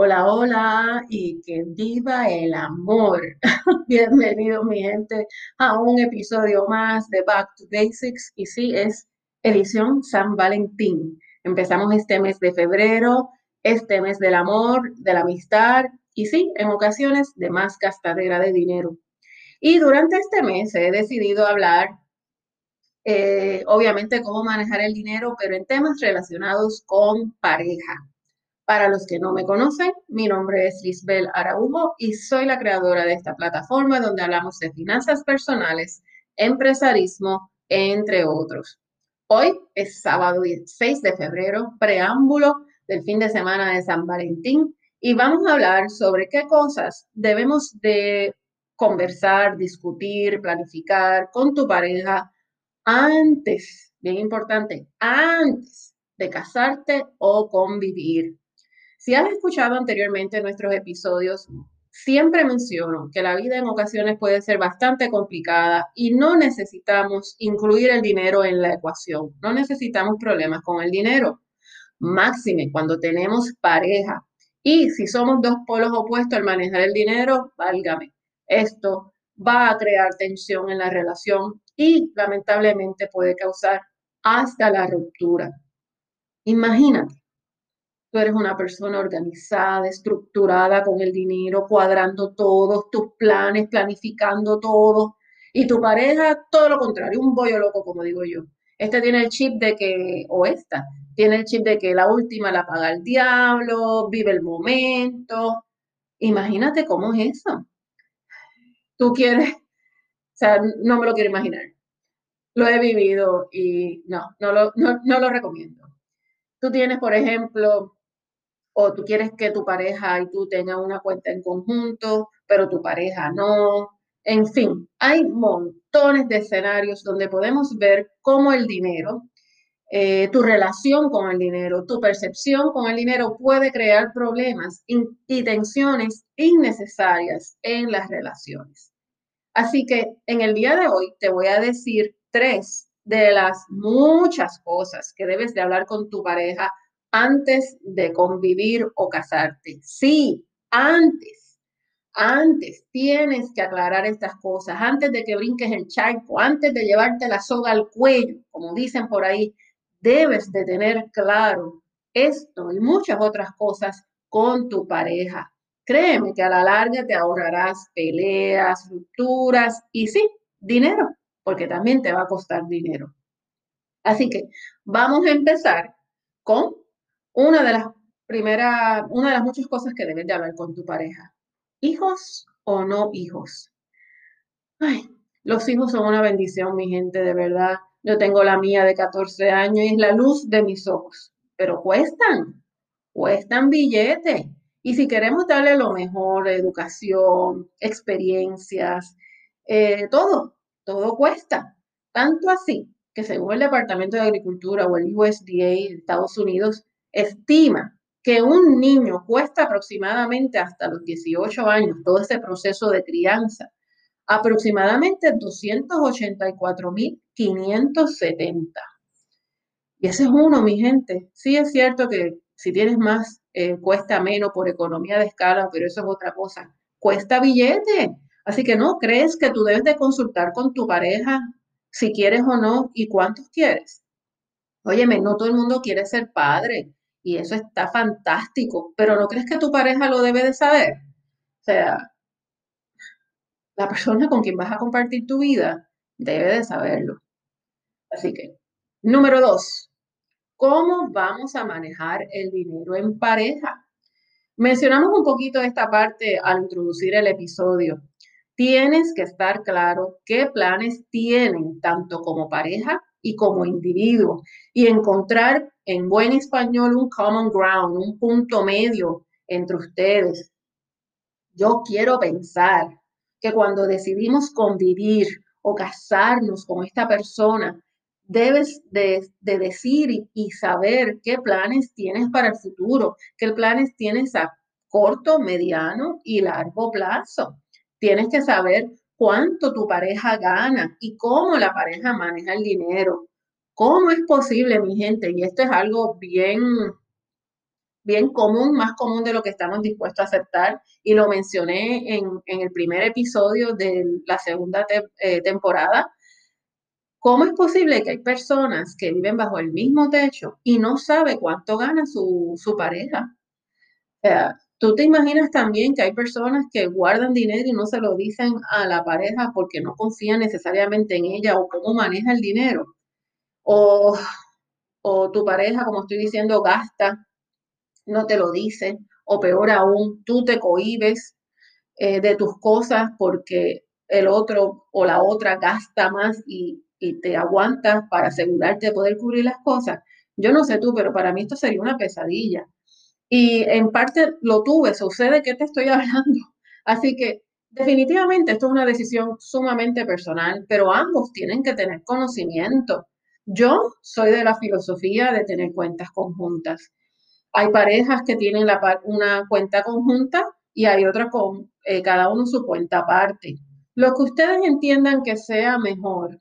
Hola, hola y que viva el amor. Bienvenido mi gente a un episodio más de Back to Basics y sí, es edición San Valentín. Empezamos este mes de febrero, este mes del amor, de la amistad y sí, en ocasiones de más gastadera de dinero. Y durante este mes he decidido hablar, eh, obviamente, cómo manejar el dinero, pero en temas relacionados con pareja. Para los que no me conocen, mi nombre es Lisbel Araujo y soy la creadora de esta plataforma donde hablamos de finanzas personales, empresarismo, entre otros. Hoy es sábado 6 de febrero, preámbulo del fin de semana de San Valentín y vamos a hablar sobre qué cosas debemos de conversar, discutir, planificar con tu pareja antes, bien importante, antes de casarte o convivir. Si has escuchado anteriormente nuestros episodios, siempre menciono que la vida en ocasiones puede ser bastante complicada y no necesitamos incluir el dinero en la ecuación. No necesitamos problemas con el dinero. Máxime cuando tenemos pareja. Y si somos dos polos opuestos al manejar el dinero, válgame. Esto va a crear tensión en la relación y lamentablemente puede causar hasta la ruptura. Imagínate Tú eres una persona organizada, estructurada con el dinero, cuadrando todos tus planes, planificando todo. Y tu pareja, todo lo contrario, un bollo loco, como digo yo. Este tiene el chip de que, o esta, tiene el chip de que la última la paga el diablo, vive el momento. Imagínate cómo es eso. Tú quieres, o sea, no me lo quiero imaginar. Lo he vivido y no, no lo, no, no lo recomiendo. Tú tienes, por ejemplo, o tú quieres que tu pareja y tú tengan una cuenta en conjunto, pero tu pareja no. En fin, hay montones de escenarios donde podemos ver cómo el dinero, eh, tu relación con el dinero, tu percepción con el dinero puede crear problemas y tensiones innecesarias en las relaciones. Así que en el día de hoy te voy a decir tres de las muchas cosas que debes de hablar con tu pareja antes de convivir o casarte. Sí, antes, antes tienes que aclarar estas cosas, antes de que brinques el charco, antes de llevarte la soga al cuello, como dicen por ahí, debes de tener claro esto y muchas otras cosas con tu pareja. Créeme que a la larga te ahorrarás peleas, rupturas y sí, dinero, porque también te va a costar dinero. Así que vamos a empezar con una de las primeras, una de las muchas cosas que debes de hablar con tu pareja. ¿Hijos o no hijos? Ay, los hijos son una bendición, mi gente, de verdad. Yo tengo la mía de 14 años y es la luz de mis ojos, pero cuestan, cuestan billetes. Y si queremos darle lo mejor, educación, experiencias, eh, todo, todo cuesta. Tanto así que según el Departamento de Agricultura o el USDA de Estados Unidos, estima que un niño cuesta aproximadamente hasta los 18 años, todo ese proceso de crianza, aproximadamente 284.570. Y ese es uno, mi gente. Sí es cierto que si tienes más, eh, cuesta menos por economía de escala, pero eso es otra cosa. Cuesta billete. Así que no crees que tú debes de consultar con tu pareja si quieres o no y cuántos quieres. Óyeme, no todo el mundo quiere ser padre y eso está fantástico, pero ¿no crees que tu pareja lo debe de saber? O sea, la persona con quien vas a compartir tu vida debe de saberlo. Así que, número dos, ¿cómo vamos a manejar el dinero en pareja? Mencionamos un poquito esta parte al introducir el episodio. Tienes que estar claro qué planes tienen tanto como pareja y como individuo y encontrar en buen español un common ground, un punto medio entre ustedes. Yo quiero pensar que cuando decidimos convivir o casarnos con esta persona, debes de, decir y, y, saber qué planes tienes para el futuro, qué planes tienes a corto, mediano y largo plazo. Tienes que saber cuánto tu pareja gana y cómo la pareja maneja el dinero. ¿Cómo es posible, mi gente? Y esto es algo bien, bien común, más común de lo que estamos dispuestos a aceptar, y lo mencioné en, el primer episodio de la segunda eh, temporada. ¿Cómo es posible que hay personas que viven bajo el mismo techo y no sabe cuánto gana su, su pareja? Tú te imaginas también que hay personas que guardan dinero y no se lo dicen a la pareja porque no confían necesariamente en ella o cómo maneja el dinero. O, o tu pareja, como estoy diciendo, gasta no te lo dice, o peor aún, tú te cohibes eh, de tus cosas porque el otro o la otra gasta más y, y te aguantas para asegurarte de poder cubrir las cosas. Yo no sé tú, pero para mí esto sería una pesadilla. Y en parte lo tuve, sucede que te estoy hablando. Así que definitivamente esto es una decisión sumamente personal, pero ambos tienen que tener conocimiento. Yo soy de la filosofía de tener cuentas conjuntas. Hay parejas que tienen una cuenta conjunta y hay otras con eh, cada uno su cuenta aparte. Lo que ustedes entiendan que sea mejor,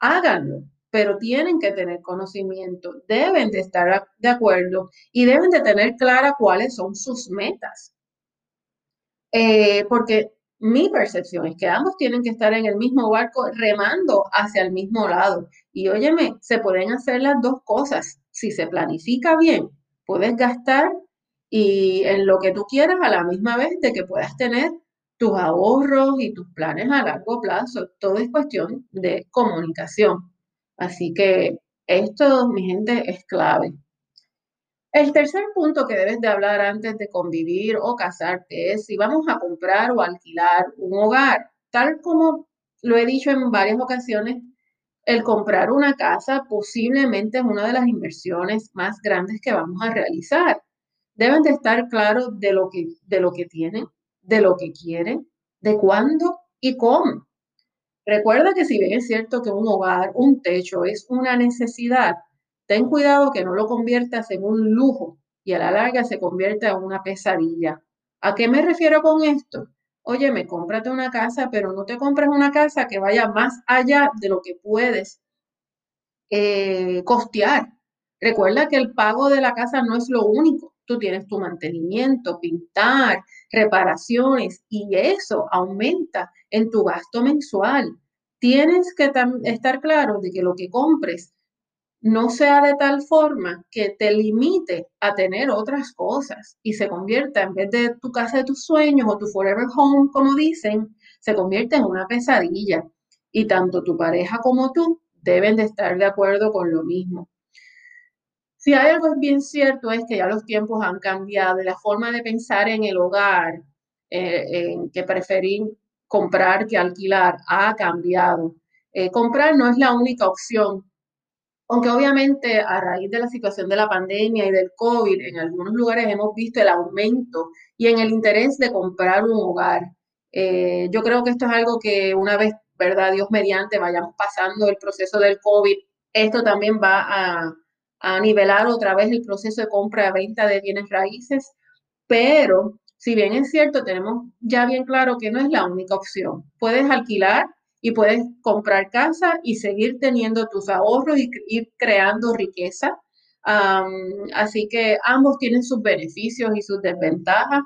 háganlo, pero tienen que tener conocimiento, deben de estar de acuerdo y deben de tener clara cuáles son sus metas. Eh, porque mi percepción es que ambos tienen que estar en el mismo barco remando hacia el mismo lado. Y óyeme, se pueden hacer las dos cosas. Si se planifica bien, puedes gastar y en lo que tú quieras a la misma vez de que puedas tener tus ahorros y tus planes a largo plazo. Todo es cuestión de comunicación. Así que esto, mi gente, es clave. El tercer punto que debes de hablar antes de convivir o casarte es si vamos a comprar o alquilar un hogar. Tal como lo he dicho en varias ocasiones, el comprar una casa posiblemente es una de las inversiones más grandes que vamos a realizar. Deben de estar claros de lo que, de lo que tienen, de lo que quieren, de cuándo y cómo. Recuerda que si bien es cierto que un hogar, un techo es una necesidad, ten cuidado que no lo conviertas en un lujo y a la larga se convierta en una pesadilla. ¿A qué me refiero con esto? Óyeme, cómprate una casa, pero no te compres una casa que vaya más allá de lo que puedes eh, costear. Recuerda que el pago de la casa no es lo único. Tú tienes tu mantenimiento, pintar, reparaciones y eso aumenta en tu gasto mensual. Tienes que estar claro de que lo que compres no sea de tal forma que te limite a tener otras cosas y se convierta, en vez de tu casa de tus sueños o tu forever home, como dicen, se convierte en una pesadilla. Y tanto tu pareja como tú deben de estar de acuerdo con lo mismo. Si hay algo bien cierto es que ya los tiempos han cambiado y la forma de pensar en el hogar, eh, en que preferir comprar que alquilar, ha cambiado. Eh, comprar no es la única opción aunque obviamente a raíz de la situación de la pandemia y del COVID, en algunos lugares hemos visto el aumento y en el interés de comprar un hogar. Eh, yo creo que esto es algo que una vez, ¿verdad? Dios mediante, vayamos pasando el proceso del COVID, esto también va a, a nivelar otra vez el proceso de compra-venta de bienes raíces, pero si bien es cierto, tenemos ya bien claro que no es la única opción. Puedes alquilar y puedes comprar casa y seguir teniendo tus ahorros y ir creando riqueza. así que ambos tienen sus beneficios y sus desventajas,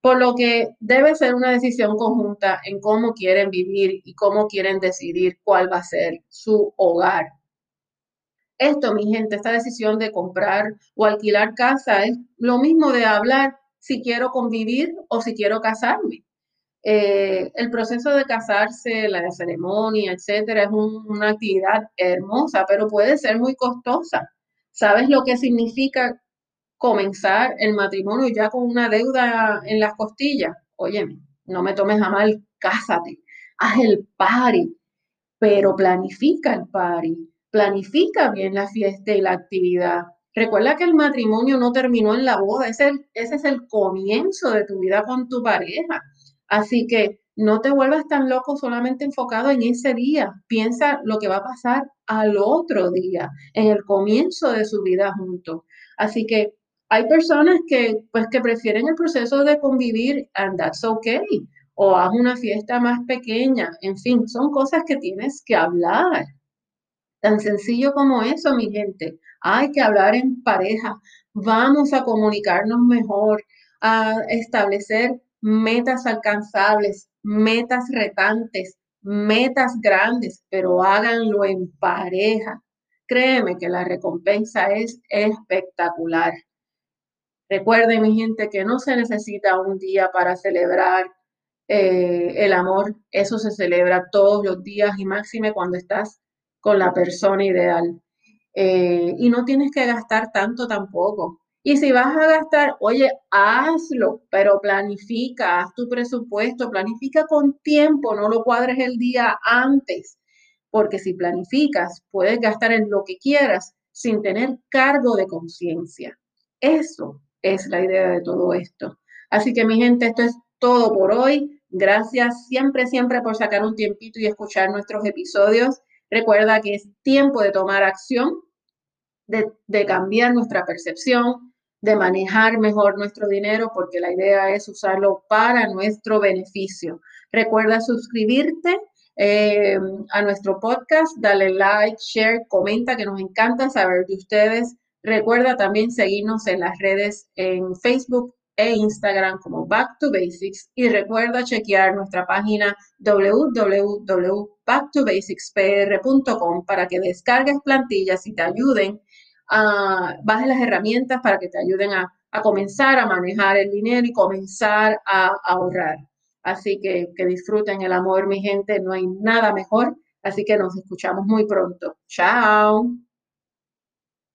por lo que debe ser una decisión conjunta en cómo quieren vivir y cómo quieren decidir cuál va a ser su hogar. Esto, mi gente, esta decisión de comprar o alquilar casa es lo mismo de hablar si quiero convivir o si quiero casarme. Eh, el proceso de casarse, la ceremonia, etcétera, es una actividad hermosa, pero puede ser muy costosa. ¿Sabes lo que significa comenzar el matrimonio ya con una deuda en las costillas? Óyeme, no me tomes a mal, cásate, haz el party, pero planifica el party, planifica bien la fiesta y la actividad. Recuerda que el matrimonio no terminó en la boda, ese es el comienzo de tu vida con tu pareja. Así que no te vuelvas tan loco solamente enfocado en ese día. Piensa lo que va a pasar al otro día, en el comienzo de su vida juntos. Así que hay personas que, pues, que prefieren el proceso de convivir and that's okay. O haz una fiesta más pequeña. En fin, son cosas que tienes que hablar. Tan sencillo como eso, mi gente. Hay que hablar en pareja Vamos a comunicarnos mejor, a establecer metas alcanzables, metas retantes, metas grandes, pero háganlo en pareja. Créeme que la recompensa es espectacular. Recuerden, mi gente, que no se necesita un día para celebrar eh, el amor. Eso se celebra todos los días y máxime cuando estás con la persona ideal. Eh, y no tienes que gastar tanto tampoco. Y si vas a gastar, oye, hazlo, pero planifica, haz tu presupuesto, planifica con tiempo, no lo cuadres el día antes, porque si planificas, puedes gastar en lo que quieras sin tener cargo de conciencia. Eso es la idea de todo esto. Así que mi gente, esto es todo por hoy. Gracias siempre, siempre por sacar un tiempito y escuchar nuestros episodios. Recuerda que es tiempo de tomar acción, de, de cambiar nuestra percepción, de manejar mejor nuestro dinero porque la idea es usarlo para nuestro beneficio. Recuerda suscribirte eh, a nuestro podcast, dale like, share, comenta que nos encanta saber de ustedes. Recuerda también seguirnos en las redes en Facebook e Instagram como Back to Basics y recuerda chequear nuestra página www.backtobasicspr.com para que descargues plantillas y te ayuden uh, bajes las herramientas para que te ayuden a, a, comenzar a manejar el dinero y comenzar a, a ahorrar. Así que que disfruten el amor, mi gente, no hay nada mejor. Así que nos escuchamos muy pronto. Chao.